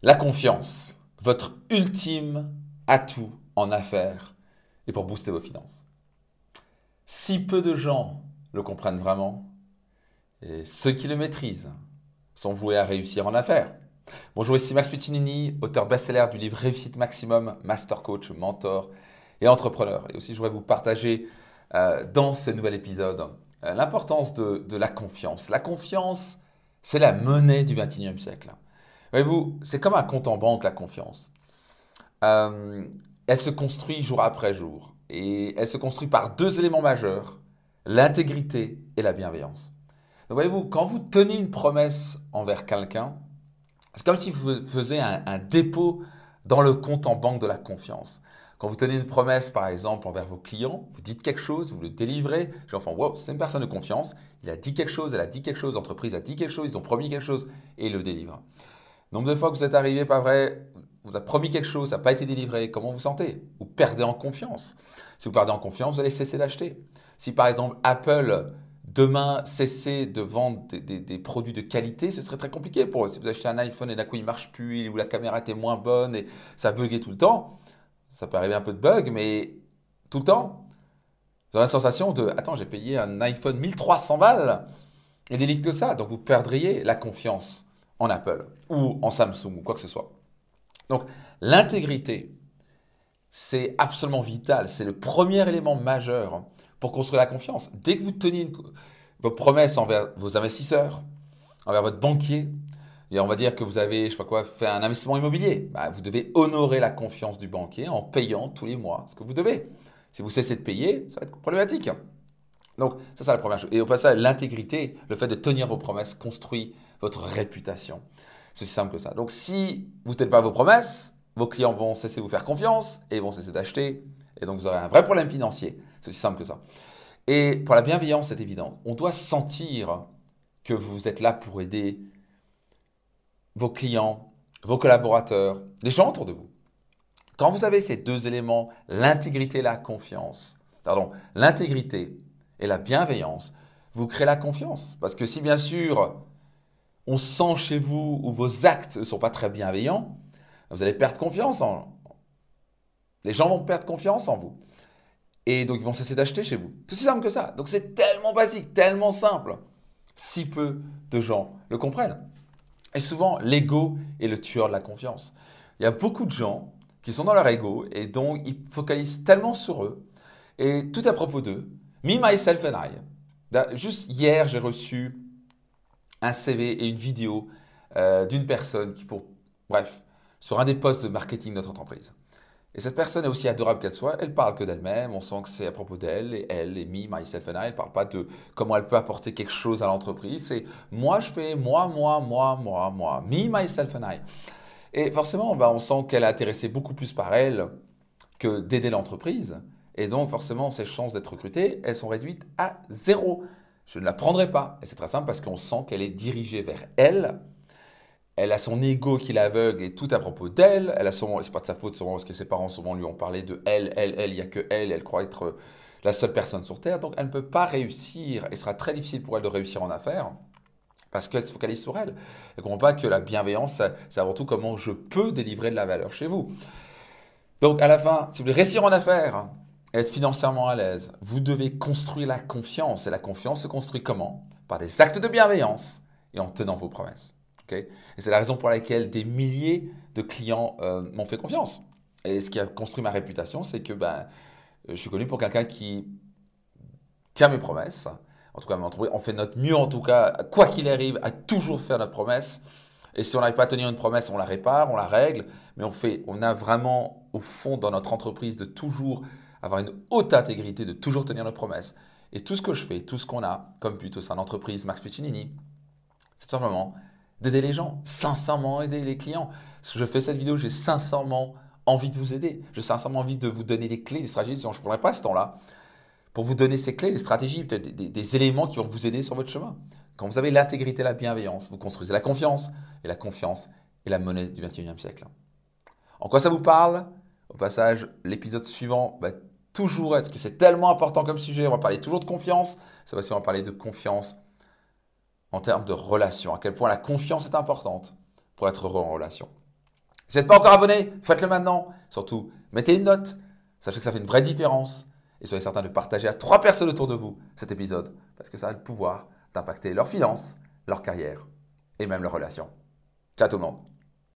La confiance, votre ultime atout en affaires et pour booster vos finances. Si peu de gens le comprennent vraiment, et ceux qui le maîtrisent sont voués à réussir en affaires. Bonjour, ici Max Puccinini, auteur best-seller du livre Réussite Maximum, Master Coach, Mentor et Entrepreneur. Et aussi, je voudrais vous partager euh, dans ce nouvel épisode euh, l'importance de, la confiance. La confiance, c'est la monnaie du 21e siècle. Voyez-vous, c'est comme un compte en banque, la confiance. Euh, elle se construit jour après jour. Et elle se construit par deux éléments majeurs, l'intégrité et la bienveillance. Voyez-vous, quand vous tenez une promesse envers quelqu'un, c'est comme si vous faisiez un, dépôt dans le compte en banque de la confiance. Quand vous tenez une promesse, par exemple, envers vos clients, vous dites quelque chose, vous le délivrez, je enfin, wow, c'est une personne de confiance, il a dit quelque chose, elle a dit quelque chose, l'entreprise a dit quelque chose, ils ont promis quelque chose, et il le délivre. Nombre de fois que vous êtes arrivé, pas vrai, vous a promis quelque chose, ça n'a pas été délivré, comment vous sentez? Vous perdez en confiance. Si vous perdez en confiance, vous allez cesser d'acheter. Si par exemple Apple demain cessait de vendre des, des, produits de qualité, ce serait très compliqué pour eux. Si vous achetez un iPhone et d'un coup il ne marche plus, ou la caméra était moins bonne et ça buguait tout le temps, ça peut arriver un peu de bug, mais tout le temps, vous aurez la sensation de Attends, j'ai payé un iPhone 1300 balles et des que ça. Donc vous perdriez la confiance en Apple ou en Samsung ou quoi que ce soit. Donc l'intégrité, c'est absolument vital. C'est le premier élément majeur pour construire la confiance. Dès que vous tenez vos promesses envers vos investisseurs, envers votre banquier, et on va dire que vous avez, je sais pas quoi, fait un investissement immobilier, bah, vous devez honorer la confiance du banquier en payant tous les mois ce que vous devez. Si vous cessez de payer, ça va être problématique. Donc, ça, c'est la première chose. Et au passage, l'intégrité, le fait de tenir vos promesses construit votre réputation. C'est aussi simple que ça. Donc, si vous ne tenez pas vos promesses, vos clients vont cesser de vous faire confiance et vont cesser d'acheter. Et donc, vous aurez un vrai problème financier. C'est aussi simple que ça. Et pour la bienveillance, c'est évident. On doit sentir que vous êtes là pour aider vos clients, vos collaborateurs, les gens autour de vous. Quand vous avez ces deux éléments, l'intégrité et la confiance, pardon, l'intégrité et la bienveillance, vous créez la confiance. Parce que si bien sûr, on sent chez vous ou vos actes ne sont pas très bienveillants, vous allez perdre confiance en... Les gens vont perdre confiance en vous. Et donc, ils vont cesser d'acheter chez vous. C'est aussi simple que ça. Donc, c'est tellement basique, tellement simple. Si peu de gens le comprennent. Et souvent, l'ego est le tueur de la confiance. Il y a beaucoup de gens qui sont dans leur ego et donc ils focalisent tellement sur eux et tout à propos d'eux. Me, myself and I. Juste hier, j'ai reçu un CV et une vidéo euh, d'une personne qui, pour, bref, sur un des postes de marketing de notre entreprise. Et cette personne est aussi adorable qu'elle soit, elle parle que d'elle-même, on sent que c'est à propos d'elle, et elle, et me, myself and I, elle ne parle pas de comment elle peut apporter quelque chose à l'entreprise, c'est moi je fais moi, moi, moi, moi, moi, me, myself and I. Et forcément, bah, on sent qu'elle est intéressée beaucoup plus par elle que d'aider l'entreprise, et donc forcément ses chances d'être recrutée, elles sont réduites à zéro. Je ne la prendrai pas, et c'est très simple parce qu'on sent qu'elle est dirigée vers elle, elle a son ego qui l'aveugle et tout à propos d'elle. Elle a c'est pas de sa faute souvent parce que ses parents souvent lui ont parlé de elle, elle, elle. Il y a que elle. Elle croit être la seule personne sur terre. Donc elle ne peut pas réussir. Et sera très difficile pour elle de réussir en affaires parce qu'elle se focalise sur elle. Elle ne comprend pas que la bienveillance, c'est avant tout comment je peux délivrer de la valeur chez vous. Donc à la fin, si vous voulez réussir en affaires, être financièrement à l'aise, vous devez construire la confiance. Et la confiance se construit comment? Par des actes de bienveillance et en tenant vos promesses et c'est la raison pour laquelle des milliers de clients euh, m'ont fait confiance. Et ce qui a construit ma réputation, c'est que ben, je suis connu pour quelqu'un qui tient mes promesses. En tout cas, on fait notre mieux, en tout cas, quoi qu'il arrive, à toujours faire notre promesse. Et si on n'arrive pas à tenir une promesse, on la répare, on la règle. Mais on, fait, on a vraiment, au fond, dans notre entreprise, de toujours avoir une haute intégrité, de toujours tenir nos promesses. Et tout ce que je fais, tout ce qu'on a, comme plutôt c'est une entreprise Max Piccinini, c'est simplement d'aider les gens, sincèrement aider les clients. Si je fais cette vidéo, j'ai sincèrement envie de vous aider. J'ai sincèrement envie de vous donner des clés, des stratégies. je ne prendrai pas ce temps-là pour vous donner ces clés, des stratégies, peut-être des, éléments qui vont vous aider sur votre chemin. Quand vous avez l'intégrité, la bienveillance, vous construisez la confiance. Et la confiance est la monnaie du 21e siècle. En quoi ça vous parle? Au passage, l'épisode suivant va toujours être, que c'est tellement important comme sujet, on va parler toujours de confiance. Cette fois-ci, on va parler de confiance en termes de relation, à quel point la confiance est importante pour être heureux en relation. Si vous n'êtes pas encore abonné, faites-le maintenant. Surtout, mettez une note. Sachez que ça fait une vraie différence. Et soyez certain de partager à trois personnes autour de vous cet épisode, parce que ça a le pouvoir d'impacter leurs finances, leur carrière et même leurs relations. Ciao tout le monde